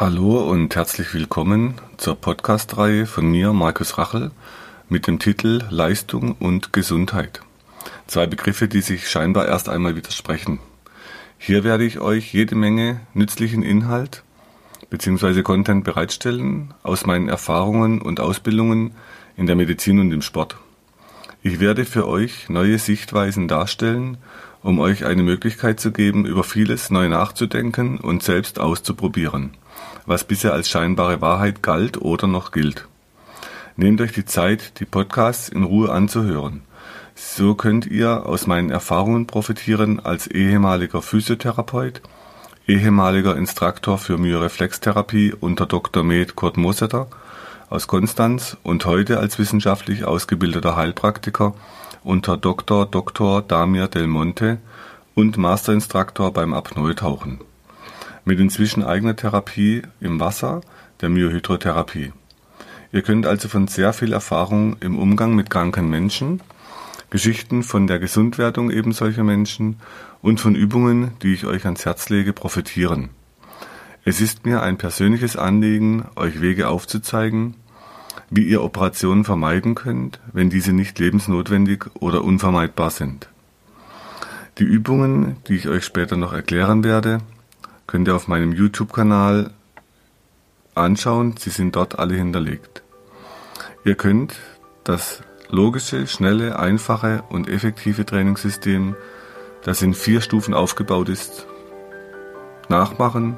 Hallo und herzlich willkommen zur Podcast-Reihe von mir, Markus Rachel, mit dem Titel Leistung und Gesundheit. Zwei Begriffe, die sich scheinbar erst einmal widersprechen. Hier werde ich euch jede Menge nützlichen Inhalt bzw. Content bereitstellen aus meinen Erfahrungen und Ausbildungen in der Medizin und im Sport. Ich werde für euch neue Sichtweisen darstellen, um euch eine Möglichkeit zu geben, über vieles neu nachzudenken und selbst auszuprobieren was bisher als scheinbare Wahrheit galt oder noch gilt. Nehmt euch die Zeit, die Podcasts in Ruhe anzuhören. So könnt ihr aus meinen Erfahrungen profitieren als ehemaliger Physiotherapeut, ehemaliger Instruktor für Myoreflextherapie unter Dr. Med Kurt Mosetter aus Konstanz und heute als wissenschaftlich ausgebildeter Heilpraktiker unter Dr. Dr. Damir Del Monte und Masterinstruktor beim Apnoe-Tauchen mit inzwischen eigener Therapie im Wasser, der Myohydrotherapie. Ihr könnt also von sehr viel Erfahrung im Umgang mit kranken Menschen, Geschichten von der Gesundwerdung eben solcher Menschen und von Übungen, die ich euch ans Herz lege, profitieren. Es ist mir ein persönliches Anliegen, euch Wege aufzuzeigen, wie ihr Operationen vermeiden könnt, wenn diese nicht lebensnotwendig oder unvermeidbar sind. Die Übungen, die ich euch später noch erklären werde, könnt ihr auf meinem YouTube-Kanal anschauen. Sie sind dort alle hinterlegt. Ihr könnt das logische, schnelle, einfache und effektive Trainingssystem, das in vier Stufen aufgebaut ist, nachmachen,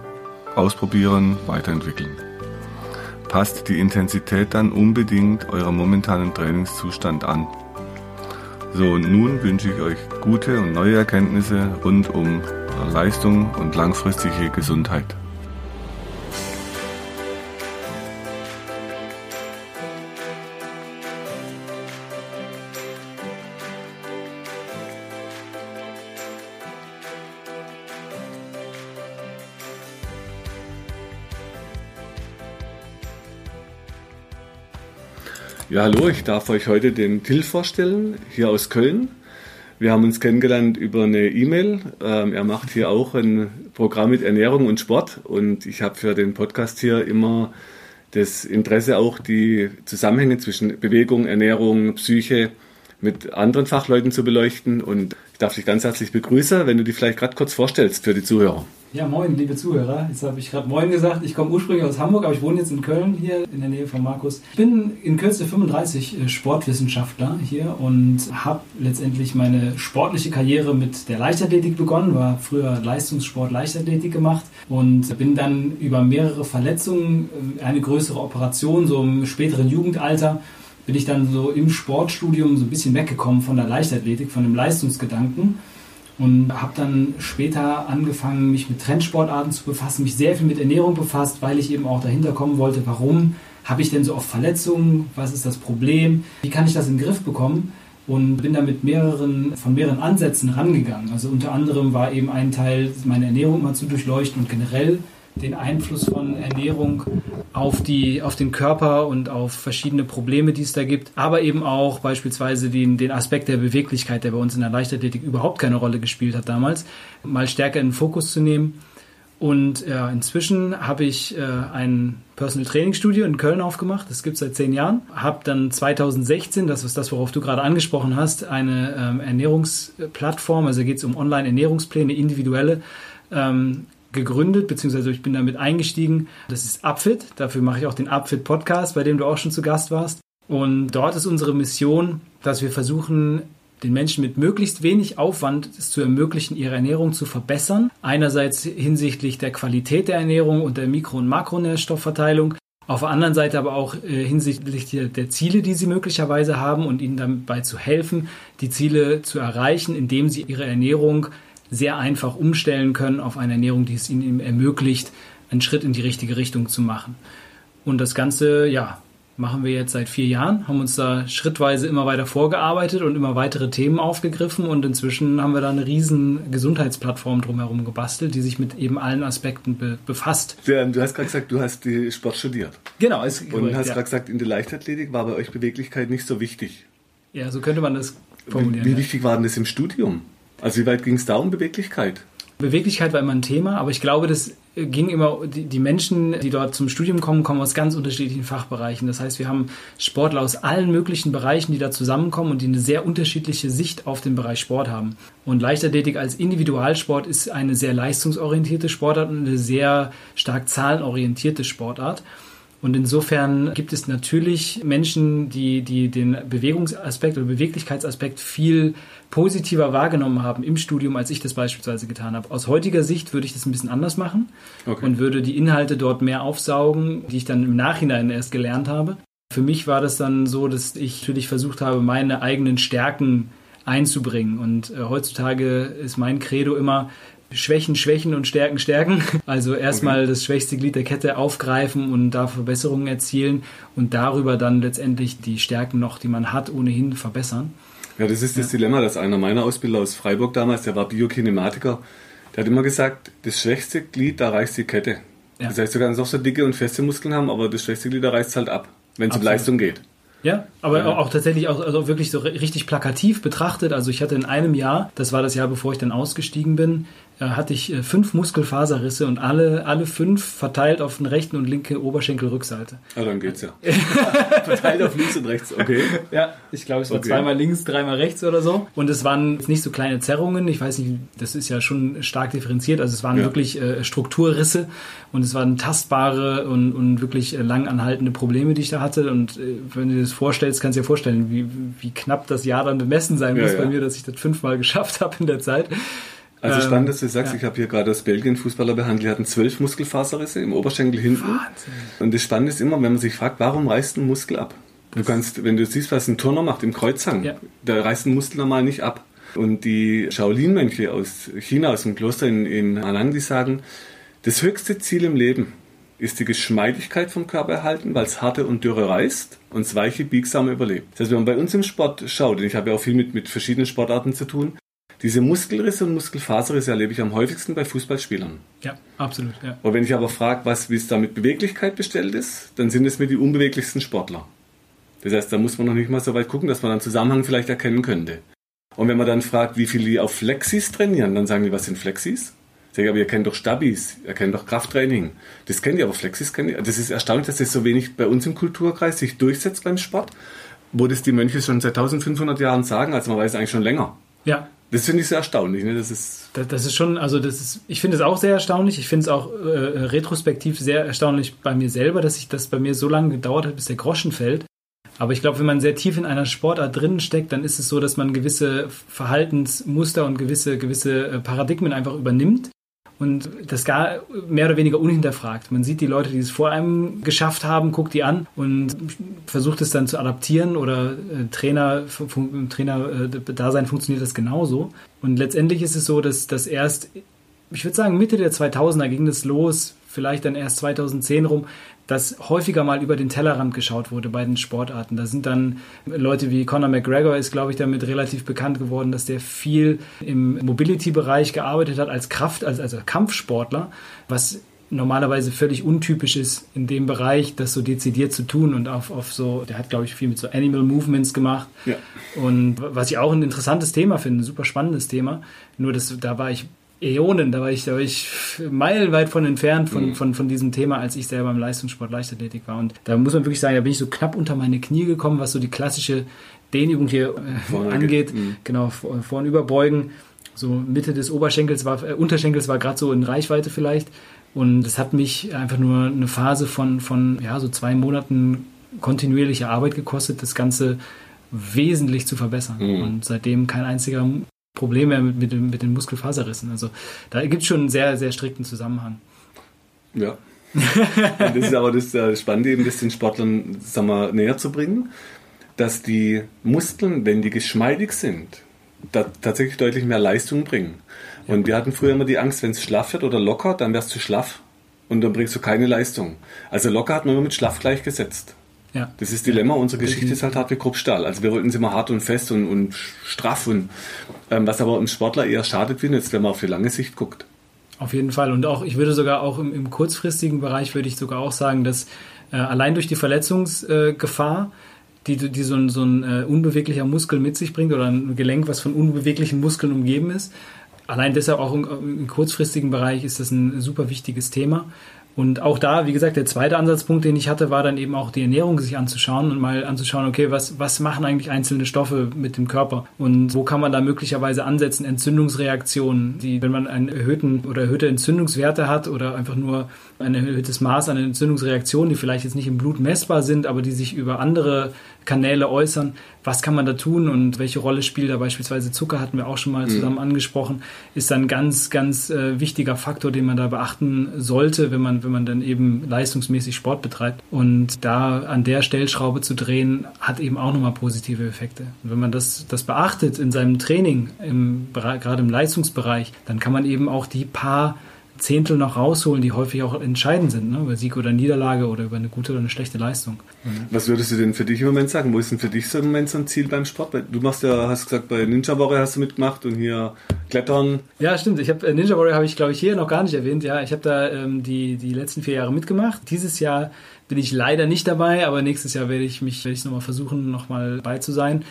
ausprobieren, weiterentwickeln. Passt die Intensität dann unbedingt eurem momentanen Trainingszustand an. So, und nun wünsche ich euch gute und neue Erkenntnisse rund um Leistung und langfristige Gesundheit. Ja, hallo, ich darf euch heute den Till vorstellen, hier aus Köln. Wir haben uns kennengelernt über eine E-Mail. Ähm, er macht hier auch ein Programm mit Ernährung und Sport und ich habe für den Podcast hier immer das Interesse auch die Zusammenhänge zwischen Bewegung, Ernährung, Psyche mit anderen Fachleuten zu beleuchten und ich darf dich ganz herzlich begrüßen, wenn du dich vielleicht gerade kurz vorstellst für die Zuhörer. Ja, moin, liebe Zuhörer. Jetzt habe ich gerade moin gesagt. Ich komme ursprünglich aus Hamburg, aber ich wohne jetzt in Köln hier in der Nähe von Markus. Ich bin in Kürze 35 äh, Sportwissenschaftler hier und habe letztendlich meine sportliche Karriere mit der Leichtathletik begonnen, war früher Leistungssport Leichtathletik gemacht und bin dann über mehrere Verletzungen, äh, eine größere Operation, so im späteren Jugendalter, bin ich dann so im Sportstudium so ein bisschen weggekommen von der Leichtathletik, von dem Leistungsgedanken und habe dann später angefangen, mich mit Trendsportarten zu befassen, mich sehr viel mit Ernährung befasst, weil ich eben auch dahinter kommen wollte, warum habe ich denn so oft Verletzungen, was ist das Problem, wie kann ich das in den Griff bekommen und bin da mit mehreren, von mehreren Ansätzen rangegangen. Also unter anderem war eben ein Teil, meine Ernährung mal zu durchleuchten und generell den Einfluss von Ernährung auf, die, auf den Körper und auf verschiedene Probleme, die es da gibt, aber eben auch beispielsweise den, den Aspekt der Beweglichkeit, der bei uns in der Leichtathletik überhaupt keine Rolle gespielt hat damals, mal stärker in den Fokus zu nehmen. Und ja, inzwischen habe ich äh, ein Personal Training Studio in Köln aufgemacht. Das gibt es seit zehn Jahren. Habe dann 2016, das ist das, worauf du gerade angesprochen hast, eine ähm, Ernährungsplattform, also geht es um Online-Ernährungspläne, individuelle, ähm, gegründet, beziehungsweise ich bin damit eingestiegen. Das ist Upfit. Dafür mache ich auch den Upfit Podcast, bei dem du auch schon zu Gast warst. Und dort ist unsere Mission, dass wir versuchen, den Menschen mit möglichst wenig Aufwand es zu ermöglichen, ihre Ernährung zu verbessern. Einerseits hinsichtlich der Qualität der Ernährung und der Mikro- und Makronährstoffverteilung. Auf der anderen Seite aber auch äh, hinsichtlich der, der, Ziele, die sie möglicherweise haben und ihnen dabei zu helfen, die Ziele zu erreichen, indem sie ihre Ernährung sehr einfach umstellen können auf eine Ernährung, die es ihnen ermöglicht, einen Schritt in die richtige Richtung zu machen. Und das Ganze, ja, machen wir jetzt seit vier Jahren, haben uns da schrittweise immer weiter vorgearbeitet und immer weitere Themen aufgegriffen und inzwischen haben wir da eine riesen Gesundheitsplattform drumherum gebastelt, die sich mit eben allen Aspekten be befasst. Du hast gerade gesagt, du hast Sport studiert. Genau. Ist und korrekt, hast ja. gerade gesagt, in der Leichtathletik war bei euch Beweglichkeit nicht so wichtig. Ja, so könnte man das formulieren. Wie, wie wichtig war denn das im Studium? Also wie weit ging es da um Beweglichkeit? Beweglichkeit war immer ein Thema, aber ich glaube, dass ging immer, die Menschen, die dort zum Studium kommen, kommen aus ganz unterschiedlichen Fachbereichen. Das heißt, wir haben Sportler aus allen möglichen Bereichen, die da zusammenkommen und die eine sehr unterschiedliche Sicht auf den Bereich Sport haben. Und Leichtathletik als Individualsport ist eine sehr leistungsorientierte Sportart und eine sehr stark zahlenorientierte Sportart. Und insofern gibt es natürlich Menschen, die, die den Bewegungsaspekt oder Beweglichkeitsaspekt viel positiver wahrgenommen haben im Studium, als ich das beispielsweise getan habe. Aus heutiger Sicht würde ich das ein bisschen anders machen okay. und würde die Inhalte dort mehr aufsaugen, die ich dann im Nachhinein erst gelernt habe. Für mich war das dann so, dass ich natürlich versucht habe, meine eigenen Stärken einzubringen. Und äh, heutzutage ist mein Credo immer, Schwächen, Schwächen und Stärken, Stärken. Also erstmal okay. das schwächste Glied der Kette aufgreifen und da Verbesserungen erzielen und darüber dann letztendlich die Stärken noch, die man hat, ohnehin verbessern. Ja, das ist das ja. Dilemma, dass einer meiner Ausbilder aus Freiburg damals, der war Biokinematiker, der hat immer gesagt, das schwächste Glied, da reißt die Kette. Ja. Das heißt, du kannst auch so dicke und feste Muskeln haben, aber das schwächste Glied, da reißt es halt ab, wenn es um Leistung geht. Ja, aber ja. auch tatsächlich auch also wirklich so richtig plakativ betrachtet. Also ich hatte in einem Jahr, das war das Jahr, bevor ich dann ausgestiegen bin, hatte ich äh, fünf Muskelfaserrisse und alle, alle fünf verteilt auf den rechten und linke Oberschenkelrückseite. Ah, dann geht's ja. verteilt auf links und rechts, okay. Ja, ich glaube, es war okay. zweimal links, dreimal rechts oder so. Und es waren nicht so kleine Zerrungen. Ich weiß nicht, das ist ja schon stark differenziert. Also es waren ja. wirklich äh, Strukturrisse und es waren tastbare und, und wirklich äh, lang anhaltende Probleme, die ich da hatte. Und äh, wenn du dir das vorstellst, kannst du dir vorstellen, wie, wie knapp das Jahr dann bemessen sein muss ja, bei mir, dass ich das fünfmal geschafft habe in der Zeit. Also spannend, dass du sagst, ja. ich habe hier gerade aus Belgien Fußballer behandelt, die hatten zwölf Muskelfaserrisse im Oberschenkel hinten. Wahnsinn. Und das Spannende ist immer, wenn man sich fragt, warum reißt ein Muskel ab? Du kannst, wenn du siehst, was ein Turner macht im Kreuzhang, ja. da reißt ein Muskel normal nicht ab. Und die Shaolin-Mönche aus China, aus dem Kloster in, in Anang, die sagen, das höchste Ziel im Leben ist die Geschmeidigkeit vom Körper erhalten, weil es harte und dürre reißt und das weiche biegsame überlebt. Das heißt, wenn man bei uns im Sport schaut, und ich habe ja auch viel mit, mit verschiedenen Sportarten zu tun, diese Muskelrisse und Muskelfaserrisse erlebe ich am häufigsten bei Fußballspielern. Ja, absolut. Ja. Und wenn ich aber frage, was, wie es da mit Beweglichkeit bestellt ist, dann sind es mir die unbeweglichsten Sportler. Das heißt, da muss man noch nicht mal so weit gucken, dass man dann Zusammenhang vielleicht erkennen könnte. Und wenn man dann fragt, wie viele die auf Flexis trainieren, dann sagen die, was sind Flexis? Sag ich, aber ihr kennt doch Stabis, ihr kennt doch Krafttraining. Das kennt ihr, aber Flexis kennt ihr. Das ist erstaunlich, dass das so wenig bei uns im Kulturkreis sich durchsetzt beim Sport, wo das die Mönche schon seit 1500 Jahren sagen, also man weiß eigentlich schon länger. Ja, das finde ich sehr erstaunlich. Ne? Das, ist das, das, ist schon, also das ist, ich finde es auch sehr erstaunlich. Ich finde es auch äh, retrospektiv sehr erstaunlich bei mir selber, dass sich das bei mir so lange gedauert hat, bis der Groschen fällt. Aber ich glaube, wenn man sehr tief in einer Sportart drin steckt, dann ist es so, dass man gewisse Verhaltensmuster und gewisse, gewisse äh, Paradigmen einfach übernimmt und das gar mehr oder weniger unhinterfragt. Man sieht die Leute, die es vor einem geschafft haben, guckt die an und versucht es dann zu adaptieren oder äh, Trainer, Trainer äh, Dasein funktioniert das genauso. Und letztendlich ist es so, dass das erst, ich würde sagen, Mitte der 2000er ging das los, vielleicht dann erst 2010 rum, dass häufiger mal über den Tellerrand geschaut wurde bei den Sportarten. Da sind dann Leute wie Conor McGregor ist, glaube ich, damit relativ bekannt geworden, dass der viel im Mobility-Bereich gearbeitet hat als Kraft, als, also Kampfsportler, was normalerweise völlig untypisch ist in dem Bereich, das so dezidiert zu tun und auf, auf so, der hat glaube ich viel mit so Animal Movements gemacht. Ja. Und was ich auch ein interessantes Thema finde, ein super spannendes Thema. Nur das, da war ich Äonen, da war ich, da war ich meilenweit von entfernt von, mhm. von, von diesem Thema, als ich selber im Leistungssport Leichtathletik war. Und da muss man wirklich sagen, da bin ich so knapp unter meine Knie gekommen, was so die klassische Dehnübung hier äh, angeht. Mhm. Genau, vor, vor und überbeugen. So Mitte des Oberschenkels war, äh, Unterschenkels war gerade so in Reichweite vielleicht. Und es hat mich einfach nur eine Phase von, von ja, so zwei Monaten kontinuierlicher Arbeit gekostet, das Ganze wesentlich zu verbessern. Mhm. Und seitdem kein einziger Probleme mit, mit, mit den Muskelfaserrissen. Also da gibt es schon einen sehr, sehr strikten Zusammenhang. Ja. das ist aber das äh, Spannende, eben das den Sportlern sagen wir, näher zu bringen, dass die Muskeln, wenn die geschmeidig sind, da tatsächlich deutlich mehr Leistung bringen. Und wir hatten früher immer die Angst, wenn es schlaff wird oder locker, dann wärst du schlaff und dann bringst du keine Leistung. Also locker hat man immer mit schlaff gleichgesetzt. Ja. Das ist Dilemma. Unsere Geschichte ist halt hart wie Kruppstahl. Also wir wollten sie immer hart und fest und, und straff und ähm, was aber im Sportler eher schadet, jetzt, wenn man auf die lange Sicht guckt. Auf jeden Fall. Und auch, ich würde sogar auch im, im kurzfristigen Bereich würde ich sogar auch sagen, dass äh, allein durch die Verletzungsgefahr, äh, die, die so ein, so ein äh, unbeweglicher Muskel mit sich bringt oder ein Gelenk, was von unbeweglichen Muskeln umgeben ist, allein deshalb auch im, im kurzfristigen Bereich ist das ein super wichtiges Thema. Und auch da, wie gesagt, der zweite Ansatzpunkt, den ich hatte, war dann eben auch die Ernährung sich anzuschauen und mal anzuschauen, okay, was, was machen eigentlich einzelne Stoffe mit dem Körper? Und wo kann man da möglicherweise ansetzen, Entzündungsreaktionen, die, wenn man einen erhöhten oder erhöhte Entzündungswerte hat oder einfach nur ein erhöhtes Maß an Entzündungsreaktionen, die vielleicht jetzt nicht im Blut messbar sind, aber die sich über andere Kanäle äußern. Was kann man da tun und welche Rolle spielt da beispielsweise Zucker, hatten wir auch schon mal mhm. zusammen angesprochen, ist ein ganz, ganz äh, wichtiger Faktor, den man da beachten sollte, wenn man, wenn man dann eben leistungsmäßig Sport betreibt. Und da an der Stellschraube zu drehen, hat eben auch nochmal positive Effekte. Und wenn man das, das beachtet in seinem Training, im, gerade im Leistungsbereich, dann kann man eben auch die paar Zehntel noch rausholen, die häufig auch entscheidend sind, ne? über Sieg oder Niederlage oder über eine gute oder eine schlechte Leistung. Mhm. Was würdest du denn für dich im Moment sagen? Wo ist denn für dich so im Moment so ein Ziel beim Sport? Du machst ja, hast gesagt, bei Ninja Warrior hast du mitgemacht und hier Klettern. Ja, stimmt. Ich habe äh, Ninja Warrior habe ich, glaube ich, hier noch gar nicht erwähnt. Ja, ich habe da ähm, die, die letzten vier Jahre mitgemacht. Dieses Jahr bin ich leider nicht dabei, aber nächstes Jahr werde ich mich, werde ich nochmal versuchen, nochmal bei zu sein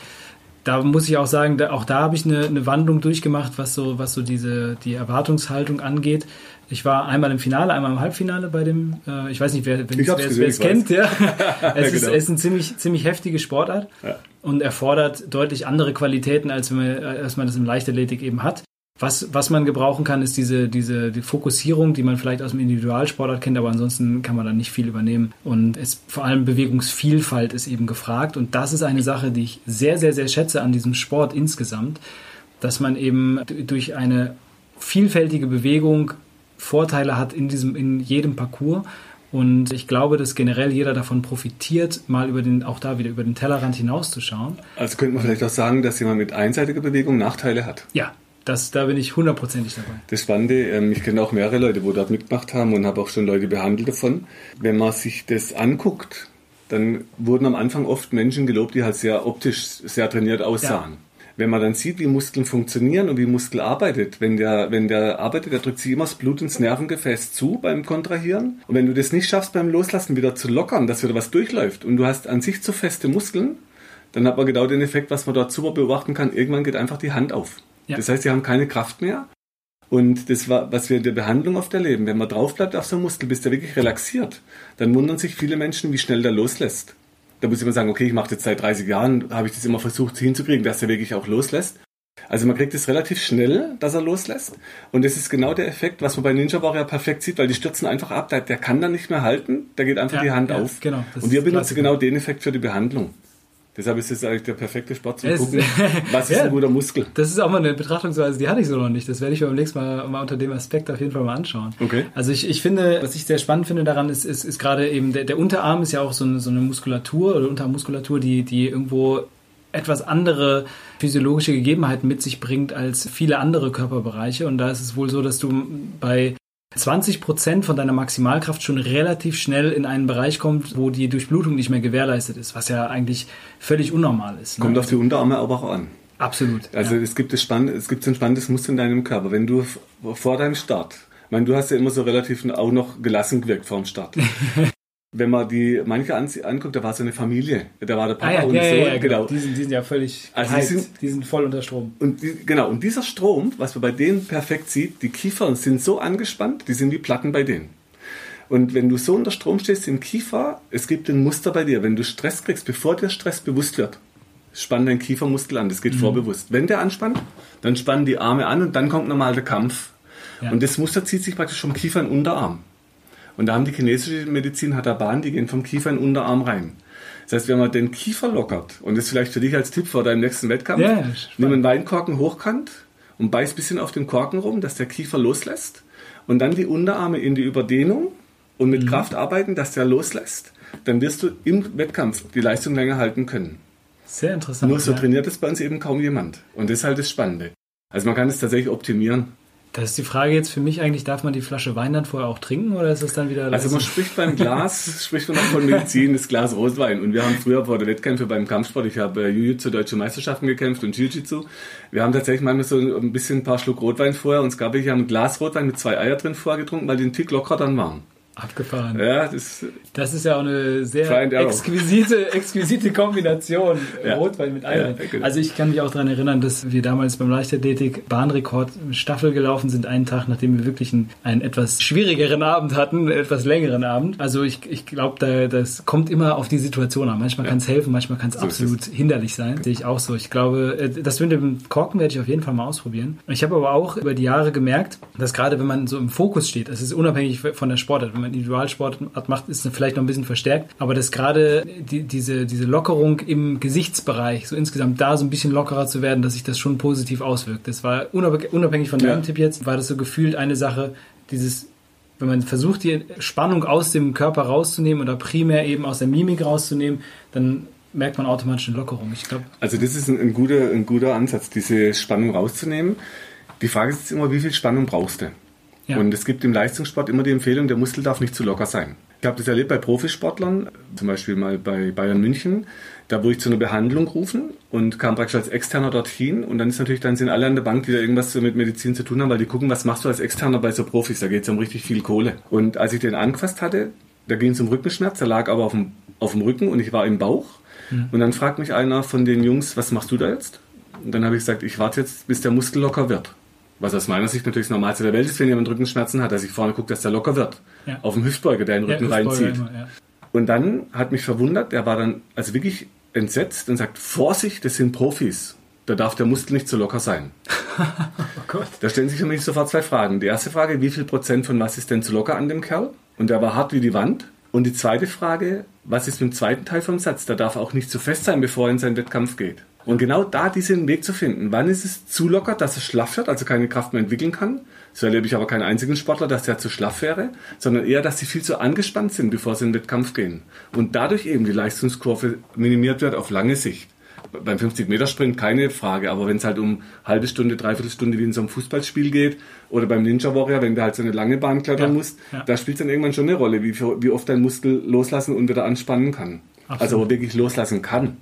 da muss ich auch sagen, da, auch da habe ich eine, eine Wandlung durchgemacht, was so, was so diese, die Erwartungshaltung angeht. Ich war einmal im Finale, einmal im Halbfinale bei dem, äh, ich weiß nicht, wer, es kennt, ja. es, ist, genau. es ist eine ziemlich, ziemlich heftige Sportart ja. und erfordert deutlich andere Qualitäten, als, wenn man, als man das im Leichtathletik eben hat. Was, was man gebrauchen kann, ist diese, diese die Fokussierung, die man vielleicht aus dem Individualsportart kennt, aber ansonsten kann man da nicht viel übernehmen. Und es, vor allem Bewegungsvielfalt ist eben gefragt. Und das ist eine Sache, die ich sehr, sehr, sehr schätze an diesem Sport insgesamt, dass man eben durch eine vielfältige Bewegung Vorteile hat in diesem, in jedem Parcours. Und ich glaube, dass generell jeder davon profitiert, mal über den, auch da wieder über den Tellerrand hinauszuschauen. Also könnte man vielleicht auch sagen, dass jemand mit einseitiger Bewegung Nachteile hat. Ja, das, da bin ich hundertprozentig dabei. Das Spannende, ähm, ich kenne auch mehrere Leute, wo dort mitgemacht haben und habe auch schon Leute behandelt davon. Wenn man sich das anguckt, dann wurden am Anfang oft Menschen gelobt, die halt sehr optisch sehr trainiert aussahen. Ja. Wenn man dann sieht, wie Muskeln funktionieren und wie Muskel arbeitet, wenn der, wenn der arbeitet, der drückt sich immer das Blut ins Nervengefäß zu beim Kontrahieren. Und wenn du das nicht schaffst beim Loslassen wieder zu lockern, dass wieder was durchläuft und du hast an sich zu feste Muskeln, dann hat man genau den Effekt, was man dort super beobachten kann. Irgendwann geht einfach die Hand auf. Ja. Das heißt, sie haben keine Kraft mehr. Und das war, was wir in der Behandlung oft erleben. Wenn man drauf bleibt auf so einem Muskel, bis der wirklich relaxiert, dann wundern sich viele Menschen, wie schnell der loslässt. Da muss ich immer sagen, okay, ich mache das seit 30 Jahren, habe ich das immer versucht hinzukriegen, dass er wirklich auch loslässt. Also man kriegt es relativ schnell, dass er loslässt. Und das ist genau der Effekt, was man bei Ninja Warrior perfekt sieht, weil die stürzen einfach ab. Der, der kann dann nicht mehr halten, da geht einfach ja, die Hand ja, auf. Genau, und wir benutzen genau den Effekt für die Behandlung. Deshalb ist es eigentlich der perfekte Sport zum Gucken, was ist ja, ein guter Muskel. Das ist auch mal eine Betrachtungsweise, die hatte ich so noch nicht. Das werde ich beim nächsten Mal, mal unter dem Aspekt auf jeden Fall mal anschauen. Okay. Also ich, ich finde, was ich sehr spannend finde daran, ist, ist, ist gerade eben, der, der Unterarm ist ja auch so eine, so eine Muskulatur oder Unterarmmuskulatur, die, die irgendwo etwas andere physiologische Gegebenheiten mit sich bringt als viele andere Körperbereiche. Und da ist es wohl so, dass du bei 20 Prozent von deiner Maximalkraft schon relativ schnell in einen Bereich kommt, wo die Durchblutung nicht mehr gewährleistet ist, was ja eigentlich völlig unnormal ist. Ne? Kommt auf die Unterarme aber auch an. Absolut. Also ja. es gibt das Spann es gibt ein spannendes Muster in deinem Körper. Wenn du vor deinem Start, ich meine, du hast ja immer so relativ auch noch gelassen gewirkt vor dem Start. wenn man die manche anguckt, da war so eine Familie. Da war der Papa ah, ja, und ja, so. Ja, genau. genau. Die, sind, die sind ja völlig also die sind, die sind voll unter Strom. Und die, genau, und dieser Strom, was man bei denen perfekt sieht, die Kiefern sind so angespannt, die sind wie Platten bei denen. Und wenn du so unter Strom stehst im Kiefer, es gibt ein Muster bei dir. Wenn du Stress kriegst, bevor dir Stress bewusst wird, spann dein Kiefermuskel an. Das geht mhm. vorbewusst. Wenn der anspannt, dann spannen die Arme an und dann kommt normal der Kampf. Ja. Und das Muster zieht sich praktisch vom Kiefer in den Unterarm. Und da haben die chinesische Medizin hat da Bahn, die gehen vom Kiefer in den Unterarm rein. Das heißt, wenn man den Kiefer lockert, und das ist vielleicht für dich als Tipp vor deinem nächsten Wettkampf, ja, nimm einen Weinkorken hochkant und beiß ein bisschen auf den Korken rum, dass der Kiefer loslässt. Und dann die Unterarme in die Überdehnung und mit mhm. Kraft arbeiten, dass der loslässt. Dann wirst du im Wettkampf die Leistung länger halten können. Sehr interessant. Nur so ja. trainiert es bei uns eben kaum jemand. Und das ist halt das Spannende. Also man kann es tatsächlich optimieren. Das ist die Frage jetzt für mich eigentlich, darf man die Flasche Wein dann vorher auch trinken oder ist es dann wieder... Also man spricht beim Glas, spricht man auch von Medizin, das Glas Rotwein. Und wir haben früher vor der Wettkämpfe beim Kampfsport, ich habe äh, Jiu-Jitsu Deutsche Meisterschaften gekämpft und Jiu-Jitsu. Wir haben tatsächlich manchmal so ein bisschen ein paar Schluck Rotwein vorher und es gab, ich habe ein Glas Rotwein mit zwei Eier drin vorher getrunken, weil die einen Tick locker dann waren. Abgefahren. Ja, das, Das ist ja auch eine sehr exquisite, exquisite Kombination. Ja. Rotwein mit Eiwein. Ja, genau. Also ich kann mich auch daran erinnern, dass wir damals beim Leichtathletik Bahnrekord Staffel gelaufen sind, einen Tag, nachdem wir wirklich einen, einen etwas schwierigeren Abend hatten, einen etwas längeren Abend. Also ich, ich glaube, da, das kommt immer auf die Situation an. Manchmal kann es helfen, manchmal kann es So absolut hinderlich sein. Sehe ich auch so. Ich glaube, äh, das mit dem Korken werde ich auf jeden Fall mal ausprobieren. Ich habe aber auch über die Jahre gemerkt, dass gerade wenn man so im Fokus steht, es ist unabhängig von der Sportart, wenn man Individualsportart macht, ist vielleicht noch ein bisschen verstärkt, aber dass gerade die, diese, diese Lockerung im Gesichtsbereich, so insgesamt da so ein bisschen lockerer zu werden, dass sich das schon positiv auswirkt. Das war unab- unabhängig von deinem Ja. Tipp jetzt, war das so gefühlt eine Sache, dieses wenn man versucht, die Spannung aus dem Körper rauszunehmen oder primär eben aus der Mimik rauszunehmen, dann merkt man automatisch eine Lockerung. Ich glaube, also das ist ein, ein, guter, ein guter Ansatz, diese Spannung rauszunehmen. Die Frage ist jetzt immer, wie viel Spannung brauchst du? Ja. Und es gibt im Leistungssport immer die Empfehlung, der Muskel darf nicht zu locker sein. Ich habe das erlebt bei Profisportlern, zum Beispiel mal bei Bayern München. Da wurde ich zu einer Behandlung gerufen und kam praktisch als Externer dorthin. Und dann ist natürlich, dann sind alle an der Bank, die da irgendwas mit Medizin zu tun haben, weil die gucken, was machst du als Externer bei so Profis? Da geht es um richtig viel Kohle. Und als ich den angefasst hatte, da ging es um Rückenschmerz, der lag aber auf dem, auf dem Rücken und ich war im Bauch. Und dann fragt mich einer von den Jungs, was machst du da jetzt? Und dann habe ich gesagt, ich warte jetzt, bis der Muskel locker wird. Was aus meiner Sicht natürlich das Normalste der Welt ist, wenn jemand Rückenschmerzen hat, dass ich vorne gucke, dass der locker wird. Ja. Auf dem Hüftbeuger, der den ja, Rücken Hüftbeuger reinzieht. immer, ja. Und dann hat mich verwundert, er war dann also wirklich entsetzt und sagt, Vorsicht, das sind Profis. Da darf der Muskel nicht so locker sein. Oh. Da stellen sich für mich sofort zwei Fragen. Die erste Frage, wie viel Prozent von was ist denn zu locker an dem Kerl? Und der war hart wie die Wand. Und die zweite Frage, was ist mit dem zweiten Teil vom Satz? Der darf auch nicht zu fest sein, bevor er in seinen Wettkampf geht. Und genau da diesen Weg zu finden. Wann ist es zu locker, dass er schlaff wird, also keine Kraft mehr entwickeln kann? So erlebe ich aber keinen einzigen Sportler, dass der zu schlaff wäre, sondern eher, dass sie viel zu angespannt sind, bevor sie in den Wettkampf gehen. Und dadurch eben die Leistungskurve minimiert wird auf lange Sicht. Beim 50-Meter-Sprint keine Frage, aber wenn es halt um halbe Stunde, dreiviertel Stunde wie in so einem Fußballspiel geht oder beim Ninja Warrior, wenn du halt so eine lange Bahn klettern Ja, musst, ja. da spielt es dann irgendwann schon eine Rolle, wie, wie oft dein Muskel loslassen und wieder anspannen kann. Absolut. Also wirklich loslassen kann.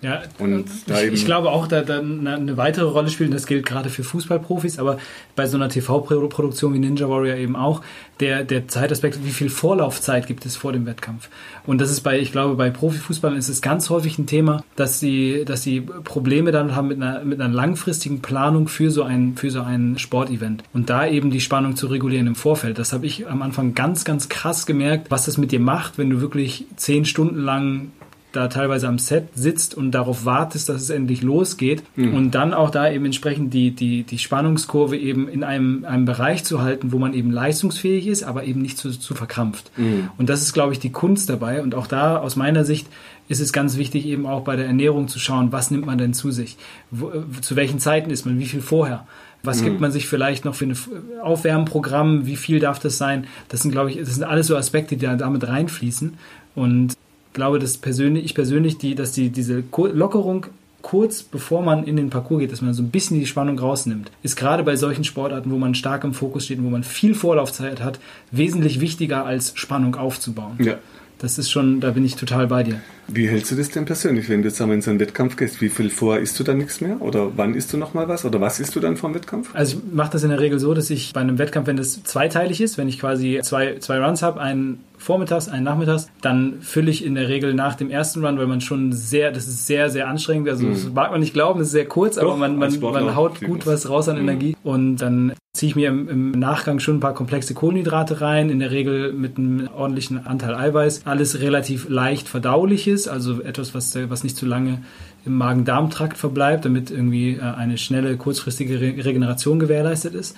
Ja, Und ich, ich glaube auch, da, da eine eine weitere Rolle spielt, und das gilt gerade für Fußballprofis, aber bei so einer TV-Produktion wie Ninja Warrior eben auch, der, der Zeitaspekt, wie viel Vorlaufzeit gibt es vor dem Wettkampf? Und das ist bei, ich glaube, bei Profifußballern ist es ganz häufig ein Thema, dass sie, dass sie Probleme dann haben mit einer, mit einer langfristigen Planung für so ein, für so ein Sportevent. Und da eben die Spannung zu regulieren im Vorfeld. Das habe ich am Anfang ganz, ganz krass gemerkt, was das mit dir macht, wenn du wirklich zehn Stunden lang da teilweise am Set sitzt und darauf wartest, dass es endlich losgeht und dann auch da eben entsprechend die, die, die Spannungskurve eben in einem, einem Bereich zu halten, wo man eben leistungsfähig ist, aber eben nicht zu, zu verkrampft. Und das ist, glaube ich, die Kunst dabei und auch da aus meiner Sicht ist es ganz wichtig, eben auch bei der Ernährung zu schauen, was nimmt man denn zu sich? Wo, äh, zu welchen Zeiten ist man? Wie viel vorher? Was gibt man sich vielleicht noch für ein Aufwärmprogramm? Wie viel darf das sein? Das sind, glaube ich, das sind alles so Aspekte, die da damit reinfließen. Und glaube, dass persönlich, ich persönlich, die, dass die, diese Lockerung kurz bevor man in den Parcours geht, dass man so ein bisschen die Spannung rausnimmt, ist gerade bei solchen Sportarten, wo man stark im Fokus steht und wo man viel Vorlaufzeit hat, wesentlich wichtiger als Spannung aufzubauen. Ja. Das ist schon, da bin ich total bei dir. Wie hältst du das denn persönlich, wenn du jetzt einmal in so einen Wettkampf gehst? Wie viel vorher isst du dann nichts mehr? Oder wann isst du noch mal was? Oder was isst du dann vor dem Wettkampf? Also ich mache das in der Regel so, dass ich bei einem Wettkampf, wenn das zweiteilig ist, wenn ich quasi zwei, zwei Runs habe, einen vormittags, einen nachmittags, dann fülle ich in der Regel nach dem ersten Run, weil man schon sehr, das ist sehr, sehr anstrengend. Also das mag man nicht glauben, das ist sehr kurz, aber Doch, man, als man, Sportler man haut gut man. was raus an Energie und dann ziehe ich mir im, im Nachgang schon ein paar komplexe Kohlenhydrate rein, in der Regel mit einem ordentlichen Anteil Eiweiß. Alles relativ leicht verdauliches, also etwas, was, was nicht zu lange im Magen-Darm-Trakt verbleibt, damit irgendwie äh, eine schnelle, kurzfristige Re Regeneration gewährleistet ist.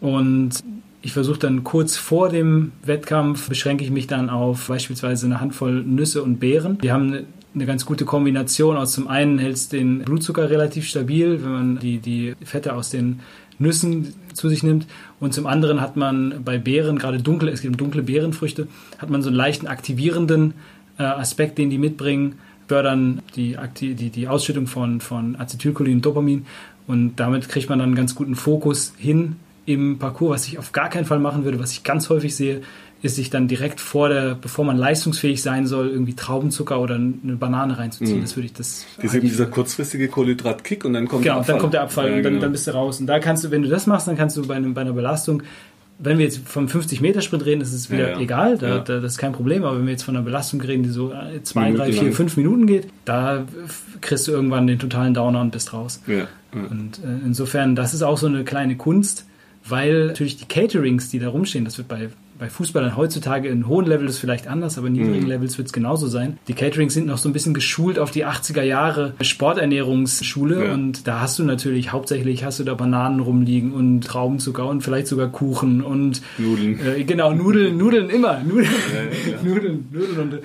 Und ich versuche dann kurz vor dem Wettkampf, beschränke ich mich dann auf beispielsweise eine Handvoll Nüsse und Beeren. Die haben eine, eine ganz gute Kombination aus zum einen hält es den Blutzucker relativ stabil, wenn man die, die Fette aus den Nüssen zu sich nimmt. Und zum anderen hat man bei Beeren, gerade dunkle, es geht um dunkle Beerenfrüchte, hat man so einen leichten aktivierenden äh, Aspekt, den die mitbringen, fördern die, die, die Ausschüttung von, von Acetylcholin und Dopamin. Und damit kriegt man dann einen ganz guten Fokus hin im Parcours, was ich auf gar keinen Fall machen würde, was ich ganz häufig sehe, ist sich dann direkt vor der, bevor man leistungsfähig sein soll, irgendwie Traubenzucker oder eine Banane reinzuziehen. Das würde ich das. Das ist eben dieser kurzfristige Kohlenhydratkick und dann kommt Genau, der Abfall. dann kommt der Abfall Ja, und dann, genau. dann bist du raus. Und da kannst du, wenn du das machst, dann kannst du bei, einem, bei einer Belastung wenn wir jetzt vom 50-Meter-Sprint reden, ist es wieder Ja, ja. egal, da, da, das ist kein Problem. Aber wenn wir jetzt von einer Belastung reden, die so äh, zwei, Minuten drei, vier, lang. fünf Minuten geht, da kriegst du irgendwann den totalen Downer und bist raus. Und äh, insofern, das ist auch so eine kleine Kunst, weil natürlich die Caterings, die da rumstehen, das wird bei, bei Fußballern heutzutage in hohen Levels vielleicht anders, aber in niedrigen Mhm. Levels wird es genauso sein. Die Caterings sind noch so ein bisschen geschult auf die 80er Jahre Sporternährungsschule Ja. und da hast du natürlich hauptsächlich hast du da Bananen rumliegen und Traubenzucker und vielleicht sogar Kuchen und Nudeln. äh, genau, Nudeln, Nudeln immer. Nudeln, ja, ja. Nudeln, Nudeln und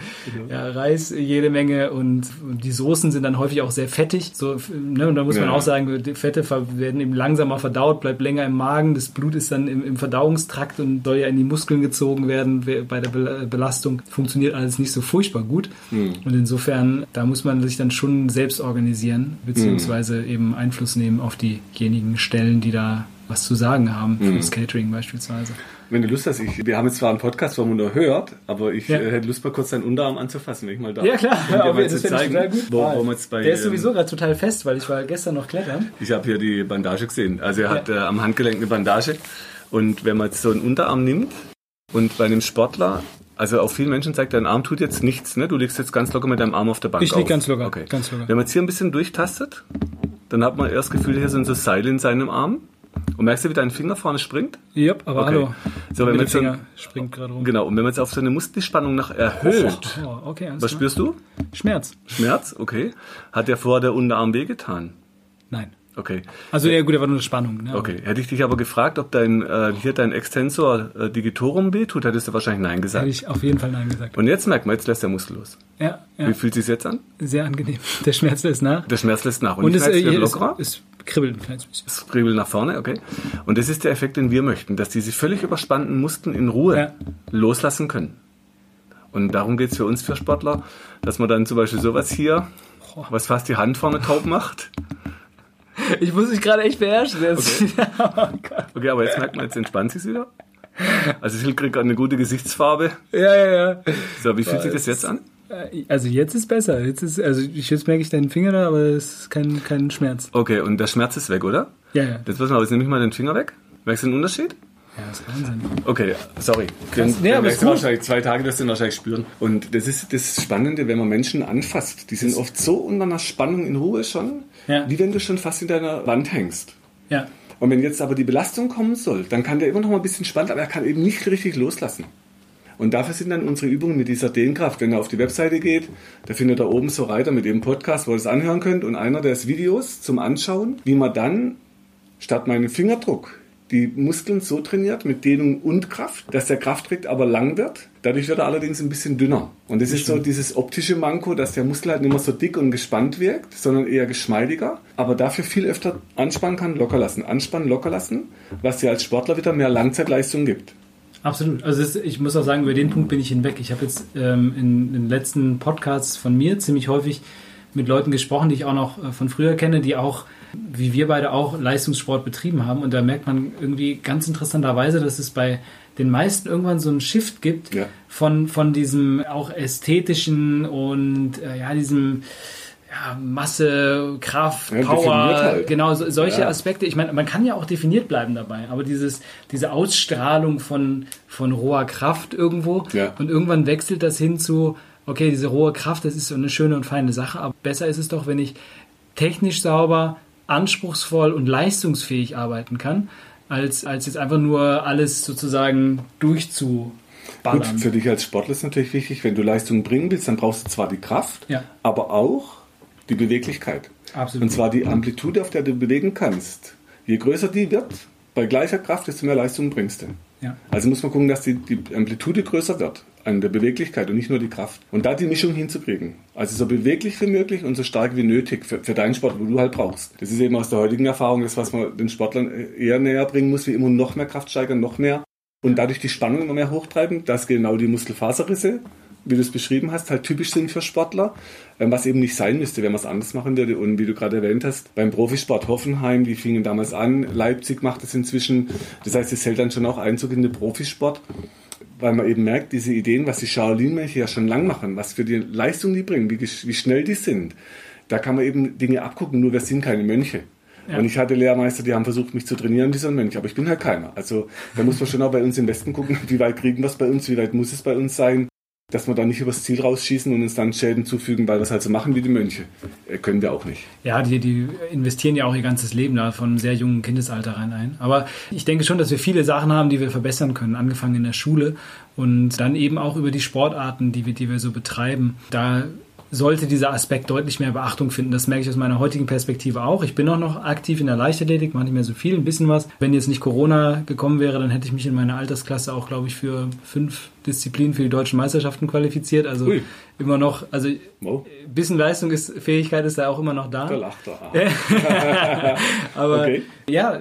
ja, Reis jede Menge und, und die Soßen sind dann häufig auch sehr fettig. So, ne, und da muss man auch sagen, die Fette werden eben langsamer verdaut, bleibt länger im Magen, das Blut ist dann im, im Verdauungstrakt und soll ja in die Muskeln gezogen werden wer- bei der Be Belastung. Funktioniert alles nicht so furchtbar gut. Hm. Und insofern, da muss man sich dann schon selbst organisieren, beziehungsweise Hm. eben Einfluss nehmen auf diejenigen Stellen, die da was zu sagen haben, Hm. fürs Catering beispielsweise. Wenn du Lust hast, ich, wir haben jetzt zwar einen Podcast, wo man nur hört, aber ich Ja. äh, hätte Lust, mal kurz deinen Unterarm anzufassen, wenn ich mal da Ja klar, dir aber das finde ich total gut. Wo, wo bei, Der ist ähm, sowieso gerade total fest, weil ich war gestern noch klettern. Ich habe hier die Bandage gesehen. Also er hat Ja. äh, am Handgelenk eine Bandage. Und wenn man jetzt so einen Unterarm nimmt und bei einem Sportler, also auch vielen Menschen sagt, dein Arm tut jetzt nichts, ne? Du liegst jetzt ganz locker mit deinem Arm auf der Bank Ich lieg auf. ganz locker, Okay. ganz locker. Wenn man jetzt hier ein bisschen durchtastet, dann hat man erst das Gefühl, hier sind so Seile in seinem Arm. Und merkst du, wie dein Finger vorne springt? Yep, aber Okay. hallo. So, wenn man jetzt so, Mittelfinger springt gerade rum. genau, und wenn man jetzt auf so eine Muskelspannung noch erhöht, Oh, okay, alles was spürst du? Schmerz? Schmerz, okay. Hat der vorher der Unterarm wehgetan? Nein. Okay. Also ja gut, da war nur eine Spannung. Ne? Okay, hätte ich dich aber gefragt, ob dein äh, hier dein Extensor äh, digitorum wehtut, hättest du wahrscheinlich Nein gesagt. Hätte ich auf jeden Fall Nein gesagt. Und jetzt merkt man, jetzt lässt der Muskel los. Ja, ja. Wie fühlt sich jetzt an? Sehr angenehm. Der Schmerz lässt nach. Der Schmerz lässt nach. Und die es, äh, lockerer. es kribbelt ein kleines bisschen. Es kribbelt nach vorne, okay. Und das ist der Effekt, den wir möchten, dass diese völlig überspannten Muskeln in Ruhe Ja. loslassen können. Und darum geht's für uns, für Sportler, dass man dann zum Beispiel sowas hier, was fast die Hand vorne taub macht. Ich muss mich gerade echt beherrschen. Das oh. Okay, aber jetzt merkt man, jetzt entspannt sich's wieder. Also Phil kriegt eine gute Gesichtsfarbe. Ja, ja, ja. So, wie fühlt sich das jetzt an? Äh, Also jetzt ist besser. Jetzt ist, also jetzt merke ich deinen Finger da, aber es ist kein, kein Schmerz. Okay, und der Schmerz ist weg, oder? Ja, ja. Jetzt pass mal, jetzt nehme ich mal den Finger weg. Merkst du den Unterschied? Ja, das ist Wahnsinn. Okay, sorry. Den, Nee, aber ist wahrscheinlich zwei Tage, das den wahrscheinlich spüren. Und das ist das Spannende, wenn man Menschen anfasst. Die sind oft so unter einer Spannung in Ruhe schon, Ja. wie wenn du schon fast in deiner Wand hängst. Ja. Und wenn jetzt aber die Belastung kommen soll, dann kann der immer noch mal ein bisschen spannend, aber er kann eben nicht richtig loslassen. Und dafür sind dann unsere Übungen mit dieser Dehnkraft. Wenn er auf die Webseite geht, da findet er oben so Reiter mit dem Podcast, wo ihr es anhören könnt. Und einer, der Videos zum Anschauen, wie man dann statt meinem Fingerdruck die Muskeln so trainiert mit Dehnung und Kraft, dass der Krafttrick aber lang wird. Dadurch wird er allerdings ein bisschen dünner. Und das ist so dieses optische Manko, dass der Muskel halt nicht mehr so dick und gespannt wirkt, sondern eher geschmeidiger, aber dafür viel öfter anspannen kann, locker lassen. Anspannen, locker lassen, was dir als Sportler wieder mehr Langzeitleistung gibt. Absolut. Also es, ich muss auch sagen, über den Punkt bin ich hinweg. Ich habe jetzt ähm, in den letzten Podcasts von mir ziemlich häufig mit Leuten gesprochen, die ich auch noch äh, von früher kenne, die auch, wie wir beide auch, Leistungssport betrieben haben. Und da merkt man irgendwie ganz interessanterweise, dass es bei den meisten irgendwann so einen Shift gibt Ja. von, von diesem auch ästhetischen und äh, ja, diesem ja, Masse, Kraft, Ja, Power, halt. genau, so, solche Ja. Aspekte. Ich meine, man kann ja auch definiert bleiben dabei, aber dieses, diese Ausstrahlung von, von roher Kraft irgendwo und irgendwann wechselt das hin zu, okay, diese rohe Kraft, das ist so eine schöne und feine Sache, aber besser ist es doch, wenn ich technisch sauber, anspruchsvoll und leistungsfähig arbeiten kann, als, als jetzt einfach nur alles sozusagen Gut, durchzuballern. für dich als Sportler ist natürlich wichtig, wenn du Leistung bringen willst, dann brauchst du zwar die Kraft, Ja. aber auch die Beweglichkeit. Absolut. Und zwar die Amplitude, auf der du bewegen kannst. Je größer die wird, bei gleicher Kraft, desto mehr Leistung bringst du. Ja. Also muss man gucken, dass die, die Amplitude größer wird an der Beweglichkeit und nicht nur die Kraft. Und da die Mischung hinzukriegen. Also so beweglich wie möglich und so stark wie nötig für, für deinen Sport, wo du halt brauchst. Das ist eben aus der heutigen Erfahrung das, was man den Sportlern eher näher bringen muss, wie immer noch mehr Kraft steigern, noch mehr. Und dadurch die Spannung immer mehr hochtreiben, dass genau die Muskelfaserrisse, wie du es beschrieben hast, halt typisch sind für Sportler, ähm, was eben nicht sein müsste, wenn man es anders machen würde. Und wie du gerade erwähnt hast, beim Profisport Hoffenheim, die fingen damals an, Leipzig macht es inzwischen. Das heißt, es hält dann schon auch Einzug in den Profisport, weil man eben merkt, diese Ideen, was die Shaolin-Mönche ja schon lang machen, was für die Leistung die bringen, wie, wie schnell die sind, da kann man eben Dinge abgucken, nur wir sind keine Mönche. Ja. Und ich hatte Lehrmeister, die haben versucht, mich zu trainieren, dieser Mönch, aber ich bin halt keiner. Also da muss man schon auch bei uns im Westen gucken, wie weit kriegen wir es bei uns, wie weit muss es bei uns sein dass wir da nicht übers Ziel rausschießen und uns dann Schäden zufügen, weil wir es halt so machen wie die Mönche. Äh, können wir auch nicht. Ja, die, die investieren ja auch ihr ganzes Leben da von sehr jungen Kindesalter rein ein. Aber ich denke schon, dass wir viele Sachen haben, die wir verbessern können, angefangen in der Schule und dann eben auch über die Sportarten, die wir, die wir so betreiben. Da sollte dieser Aspekt deutlich mehr Beachtung finden. Das merke ich aus meiner heutigen Perspektive auch. Ich bin auch noch aktiv in der Leichtathletik, mache nicht mehr so viel, ein bisschen was. Wenn jetzt nicht Corona gekommen wäre, dann hätte ich mich in meiner Altersklasse auch, glaube ich, für fünf Disziplinen für die deutschen Meisterschaften qualifiziert. Also Ui. immer noch, also ein bisschen Leistung ist, da auch immer noch da. Da lacht er. Aber okay. ja,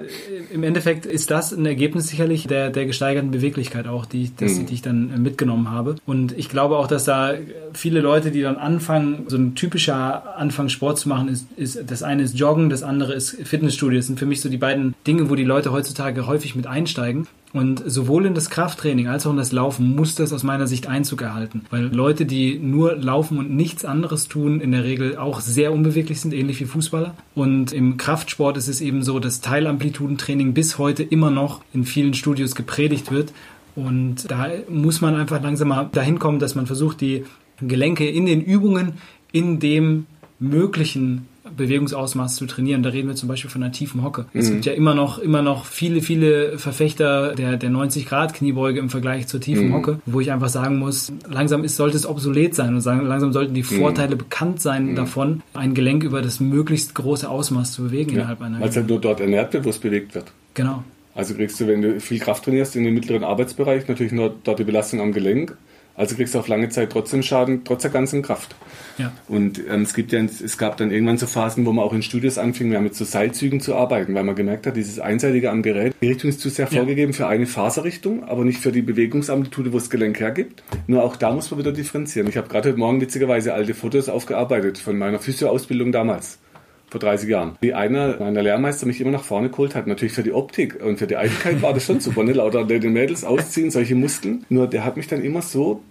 im Endeffekt ist das ein Ergebnis sicherlich der, der gesteigerten Beweglichkeit auch, die, das, mhm. die ich dann mitgenommen habe. Und ich glaube auch, dass da viele Leute, die dann anfangen, so ein typischer Anfang Sport zu machen, ist, ist das eine ist Joggen, das andere ist Fitnessstudio. Das sind für mich so die beiden Dinge, wo die Leute heutzutage häufig mit einsteigen. Und sowohl in das Krafttraining als auch in das Laufen muss das aus meiner Sicht Einzug erhalten. Weil Leute, die nur laufen und nichts anderes tun, in der Regel auch sehr unbeweglich sind, ähnlich wie Fußballer. Und im Kraftsport ist es eben so, dass Teilamplitudentraining bis heute immer noch in vielen Studios gepredigt wird. Und da muss man einfach langsam mal dahin kommen, dass man versucht, die Gelenke in den Übungen in dem möglichen Bewegungsausmaß zu trainieren. Da reden wir zum Beispiel von einer tiefen Hocke. Mhm. Es gibt ja immer noch, immer noch viele, viele Verfechter der, der 90-Grad-Kniebeuge im Vergleich zur tiefen mhm. Hocke, wo ich einfach sagen muss, langsam ist, sollte es obsolet sein und sagen, langsam sollten die mhm. Vorteile mhm. bekannt sein davon, ein Gelenk über das möglichst große Ausmaß zu bewegen ja, innerhalb einer Weil es halt nur dort ernährt wird, wo es bewegt wird. Genau. Also kriegst du, wenn du viel Kraft trainierst in den mittleren Arbeitsbereich, natürlich nur dort die Belastung am Gelenk. Also kriegst du auf lange Zeit trotzdem Schaden, trotz der ganzen Kraft. Ja. Und ähm, es gibt ja, es gab dann irgendwann so Phasen, wo man auch in Studios anfing, wir haben mit so Seilzügen zu arbeiten, weil man gemerkt hat, dieses einseitige am Gerät, die Richtung ist zu sehr ja. vorgegeben für eine Faserrichtung, aber nicht für die Bewegungsamplitude, wo das Gelenk hergibt. Nur auch da muss man wieder differenzieren. Ich habe gerade heute Morgen witzigerweise alte Fotos aufgearbeitet von meiner Physioausbildung damals vor 30 Jahren. Wie einer meiner Lehrmeister mich immer nach vorne geholt hat, natürlich für die Optik und für die Eitelkeit war das schon super, ne? lauter den Mädels ausziehen, solche Muskeln. Nur der hat mich dann immer so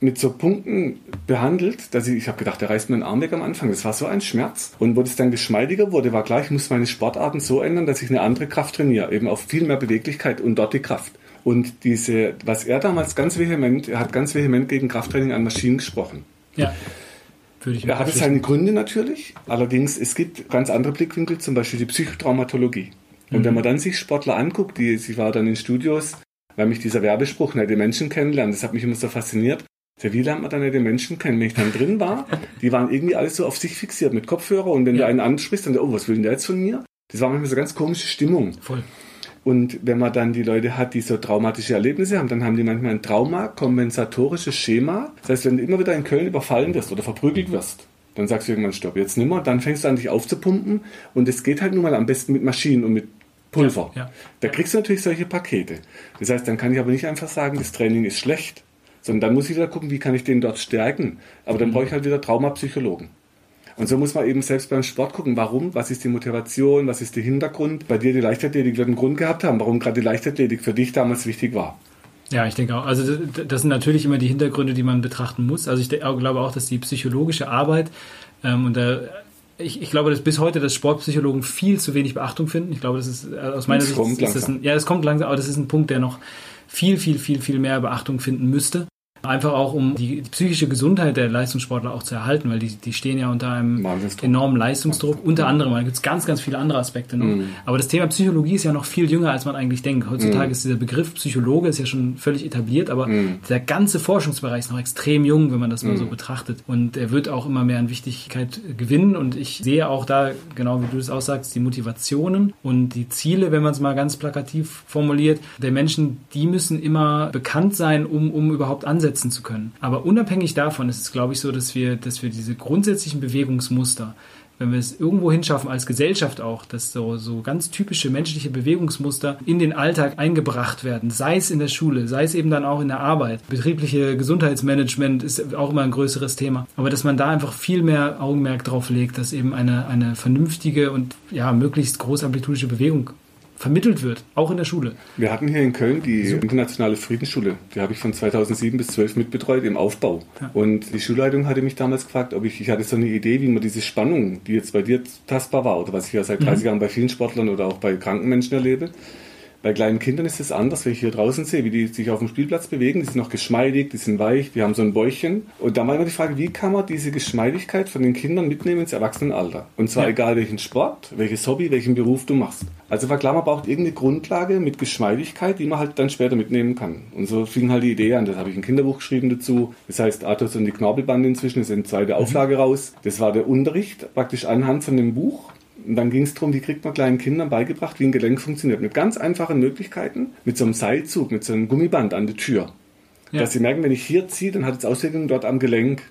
mit so Punkten behandelt, dass ich, ich habe gedacht, der reißt mir den Arm weg am Anfang. Das war so ein Schmerz. Und wo es dann geschmeidiger wurde, war klar, ich muss meine Sportarten so ändern, dass ich eine andere Kraft trainiere, eben auf viel mehr Beweglichkeit und dort die Kraft. Und diese, was er damals ganz vehement, er hat ganz vehement gegen Krafttraining an Maschinen gesprochen. Ja. Würde ich er hatte seine Gründe natürlich, allerdings es gibt ganz andere Blickwinkel, zum Beispiel die Psychotraumatologie. Und mhm. wenn man dann sich Sportler anguckt, die, ich war dann in Studios, weil mich dieser Werbespruch, ne, die Menschen kennenlernen, das hat mich immer so fasziniert. Ja, wie lernt man dann die Menschen kennen? Wenn ich dann drin war, die waren irgendwie alles so auf sich fixiert mit Kopfhörer und wenn ja. du einen ansprichst, dann, oh, was will denn der jetzt von mir? Das war manchmal so ganz komische Stimmung. Voll. Und wenn man dann die Leute hat, die so traumatische Erlebnisse haben, dann haben die manchmal ein Trauma-kompensatorisches Schema. Das heißt, wenn du immer wieder in Köln überfallen wirst oder verprügelt wirst, dann sagst du irgendwann, stopp, jetzt nimmer. Dann fängst du an, dich aufzupumpen. Und es geht halt nun mal am besten mit Maschinen und mit Pulver. Ja, ja. Da kriegst du natürlich solche Pakete. Das heißt, dann kann ich aber nicht einfach sagen, das Training ist schlecht, sondern dann muss ich wieder gucken, wie kann ich den dort stärken. Aber dann mhm. brauche ich halt wieder Traumapsychologen. Und so muss man eben selbst beim Sport gucken, warum, was ist die Motivation, was ist der Hintergrund. Bei dir die Leichtathletik wird einen Grund gehabt haben, warum gerade die Leichtathletik für dich damals wichtig war. Ja, ich denke auch. Also das sind natürlich immer die Hintergründe, die man betrachten muss. Also ich glaube auch, dass die psychologische Arbeit ähm, und da ich, ich, glaube, dass bis heute das Sportpsychologen viel zu wenig Beachtung finden. Ich glaube, das ist äh, aus meiner das Sicht kommt ist das ein, ja, es kommt langsam, aber das ist ein Punkt, der noch viel, viel, viel, viel mehr Beachtung finden müsste. Einfach auch, um die, die, psychische Gesundheit der Leistungssportler auch zu erhalten, weil die, die stehen ja unter einem enormen Leistungsdruck. Unter anderem, da gibt es ganz, ganz viele andere Aspekte noch. Mhm. Aber das Thema Psychologie ist ja noch viel jünger, als man eigentlich denkt. Heutzutage mhm. ist dieser Begriff Psychologe ist ja schon völlig etabliert, aber mhm. der ganze Forschungsbereich ist noch extrem jung, wenn man das mal so mhm. betrachtet. Und er wird auch immer mehr an Wichtigkeit gewinnen. Und ich sehe auch da, genau wie du es aussagst, die Motivationen und die Ziele, wenn man es mal ganz plakativ formuliert, der Menschen, die müssen immer bekannt sein, um, um überhaupt ansetzen umsetzen zu können. Aber unabhängig davon ist es, glaube ich, so, dass wir, dass wir diese grundsätzlichen Bewegungsmuster, wenn wir es irgendwo hinschaffen, als Gesellschaft auch, dass so, so ganz typische menschliche Bewegungsmuster in den Alltag eingebracht werden, sei es in der Schule, sei es eben dann auch in der Arbeit. Betriebliche Gesundheitsmanagement ist auch immer ein größeres Thema. Aber dass man da einfach viel mehr Augenmerk drauf legt, dass eben eine, eine vernünftige und ja, möglichst großamplitudische Bewegung vermittelt wird, auch in der Schule. Wir hatten hier in Köln die Super. internationale Friedensschule. Die habe ich von 2007 bis 12 mitbetreut im Aufbau. Ja. Und die Schulleitung hatte mich damals gefragt, ob ich, ich hatte so eine Idee, wie man diese Spannung, die jetzt bei dir tastbar war oder was ich ja seit 30 mhm. Jahren bei vielen Sportlern oder auch bei kranken Menschen erlebe, bei kleinen Kindern ist es anders, wenn ich hier draußen sehe, wie die sich auf dem Spielplatz bewegen. Die sind noch geschmeidig, die sind weich, die haben so ein Bäuchchen. Und da war immer die Frage, wie kann man diese Geschmeidigkeit von den Kindern mitnehmen ins Erwachsenenalter? Und zwar ja. egal welchen Sport, welches Hobby, welchen Beruf du machst. Also war klar, man braucht irgendeine Grundlage mit Geschmeidigkeit, die man halt dann später mitnehmen kann. Und so fing halt die Idee an. Das habe ich ein Kinderbuch geschrieben dazu. Das heißt Athos und die Knorpelbande inzwischen. Ist eine zweite mhm. Auflage raus. Das war der Unterricht praktisch anhand von dem Buch und dann ging es darum, wie kriegt man kleinen Kindern beigebracht, wie ein Gelenk funktioniert. Mit ganz einfachen Möglichkeiten, mit so einem Seilzug, mit so einem Gummiband an der Tür. Ja. Dass sie merken, wenn ich hier ziehe, dann hat es Auswirkungen dort am Gelenk.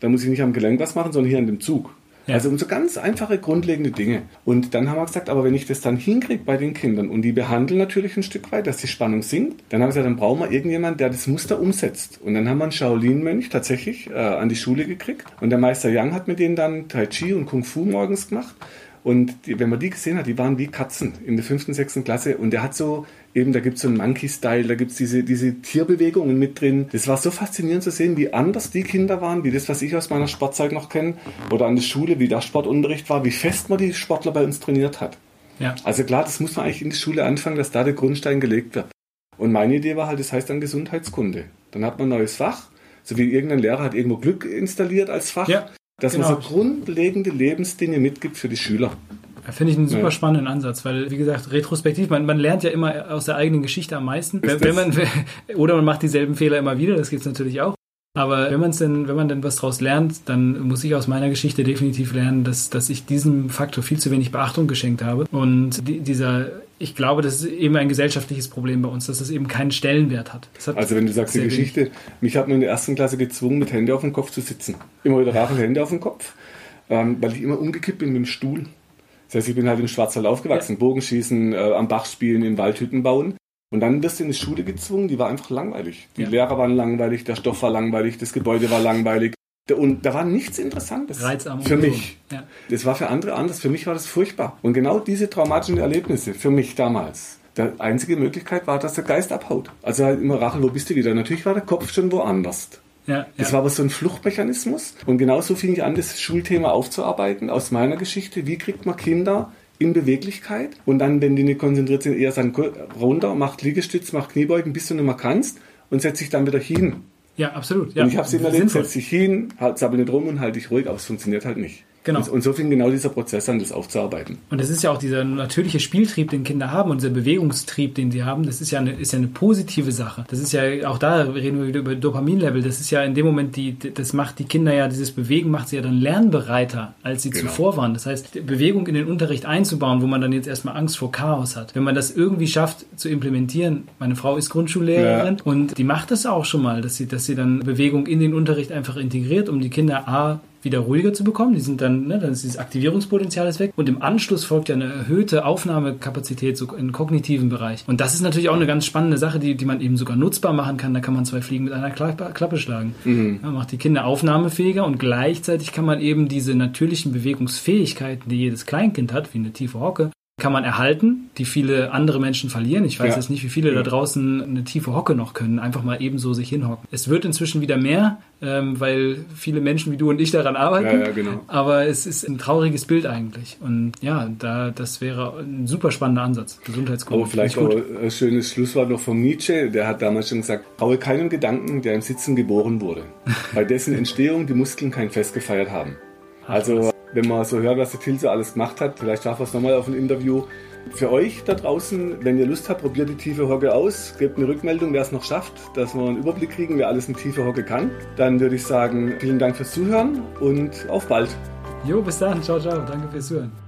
Da muss ich nicht am Gelenk was machen, sondern hier an dem Zug. Ja. Also um so ganz einfache, grundlegende Dinge. Und dann haben wir gesagt, aber wenn ich das dann hinkriege bei den Kindern und die behandeln natürlich ein Stück weit, dass die Spannung sinkt, dann haben wir gesagt, dann brauchen wir irgendjemanden, der das Muster umsetzt. Und dann haben wir einen Shaolin-Mönch tatsächlich äh, an die Schule gekriegt. Und der Meister Yang hat mit denen dann Tai Chi und Kung Fu morgens gemacht. Und die, wenn man die gesehen hat, die waren wie Katzen in der fünften, sechsten Klasse. Und der hat so, eben, da gibt es so einen Monkey-Style, da gibt es diese, diese Tierbewegungen mit drin. Das war so faszinierend zu sehen, wie anders die Kinder waren, wie das, was ich aus meiner Sportzeit noch kenne, oder an der Schule, wie der Sportunterricht war, wie fest man die Sportler bei uns trainiert hat. Ja. Also klar, das muss man eigentlich in der Schule anfangen, dass da der Grundstein gelegt wird. Und meine Idee war halt, das heißt dann Gesundheitskunde. Dann hat man ein neues Fach, so wie irgendein Lehrer hat irgendwo Glück installiert als Fach. Ja. Dass genau. man so grundlegende Lebensdinge mitgibt für die Schüler. Da finde ich einen super ja. spannenden Ansatz, weil, wie gesagt, retrospektiv, man, man lernt ja immer aus der eigenen Geschichte am meisten. Wenn, wenn man, oder man macht dieselben Fehler immer wieder, das gibt es natürlich auch. Aber wenn man denn, wenn man denn was daraus lernt, dann muss ich aus meiner Geschichte definitiv lernen, dass, dass ich diesem Faktor viel zu wenig Beachtung geschenkt habe. Und die, dieser, ich glaube, das ist eben ein gesellschaftliches Problem bei uns, dass es eben keinen Stellenwert hat. hat also wenn du sagst die Geschichte, wenig. mich hat man in der ersten Klasse gezwungen, mit Hände auf dem Kopf zu sitzen. Immer wieder rauchen Hände auf dem Kopf, ähm, weil ich immer umgekippt bin mit dem Stuhl. Das heißt, ich bin halt im Schwarzwald aufgewachsen, ja. Bogenschießen, äh, am Bach spielen, in Waldhütten bauen. Und dann wirst du in die Schule gezwungen, die war einfach langweilig. Die ja. Lehrer waren langweilig, der Stoff war langweilig, das Gebäude war langweilig. Und da war nichts Interessantes Reizarm für mich. Ja. Das war für andere anders, für mich war das furchtbar. Und genau diese traumatischen Erlebnisse, für mich damals, die einzige Möglichkeit war, dass der Geist abhaut. Also halt immer, Rachel, wo bist du wieder? Natürlich war der Kopf schon woanders. Ja, das ja. war aber so ein Fluchtmechanismus. Und genauso fing ich an, das Schulthema aufzuarbeiten aus meiner Geschichte. Wie kriegt man Kinder in Beweglichkeit und dann, wenn die nicht konzentriert sind, eher sagen, runter, macht Liegestütz, macht Kniebeugen, bis du nicht mehr kannst und setzt dich dann wieder hin. Ja, absolut. Ja. Und ich habe es immer erlebt, setz dich hin, halt, sabbel nicht rum und halt dich ruhig, aber es funktioniert halt nicht. Genau. Und so fing genau dieser Prozess an, das aufzuarbeiten. Und das ist ja auch dieser natürliche Spieltrieb, den Kinder haben und dieser Bewegungstrieb, den sie haben, das ist ja eine, ist ja eine positive Sache. Das ist ja, auch da reden wir wieder über Dopaminlevel, das ist ja in dem Moment, die, das macht die Kinder ja, dieses Bewegen macht sie ja dann lernbereiter, als sie genau. zuvor waren. Das heißt, Bewegung in den Unterricht einzubauen, wo man dann jetzt erstmal Angst vor Chaos hat. Wenn man das irgendwie schafft zu implementieren, meine Frau ist Grundschullehrerin ja. und die macht das auch schon mal, dass sie, dass sie dann Bewegung in den Unterricht einfach integriert, um die Kinder A wieder ruhiger zu bekommen. Die sind dann, ne, dann ist dieses Aktivierungspotenzial ist weg. Und im Anschluss folgt ja eine erhöhte Aufnahmekapazität so im kognitiven Bereich. Und das ist natürlich auch eine ganz spannende Sache, die, die man eben sogar nutzbar machen kann. Da kann man zwei Fliegen mit einer Klappe schlagen. Mhm. Ja, macht die Kinder aufnahmefähiger und gleichzeitig kann man eben diese natürlichen Bewegungsfähigkeiten, die jedes Kleinkind hat, wie eine tiefe Hocke, kann man erhalten, die viele andere Menschen verlieren. Ich weiß ja. jetzt nicht, wie viele ja. da draußen eine tiefe Hocke noch können, einfach mal ebenso sich hinhocken. Es wird inzwischen wieder mehr, ähm, weil viele Menschen wie du und ich daran arbeiten. Ja, genau. Aber es ist ein trauriges Bild eigentlich. Und ja, da, das wäre ein super spannender Ansatz. Gesundheitskunde. Aber vielleicht auch ein schönes Schlusswort noch von Nietzsche. Der hat damals schon gesagt, traue keinem Gedanken, der im Sitzen geboren wurde. bei dessen Entstehung die Muskeln kein Fest gefeiert haben. Also wenn man so hört, was der Tilse alles gemacht hat, vielleicht schaffen wir es nochmal auf ein Interview. Für euch da draußen, wenn ihr Lust habt, probiert die tiefe Hocke aus, gebt eine Rückmeldung, wer es noch schafft, dass wir einen Überblick kriegen, wer alles eine tiefe Hocke kann. Dann würde ich sagen, vielen Dank fürs Zuhören und auf bald. Jo, bis dann. Ciao, ciao. Danke fürs Zuhören.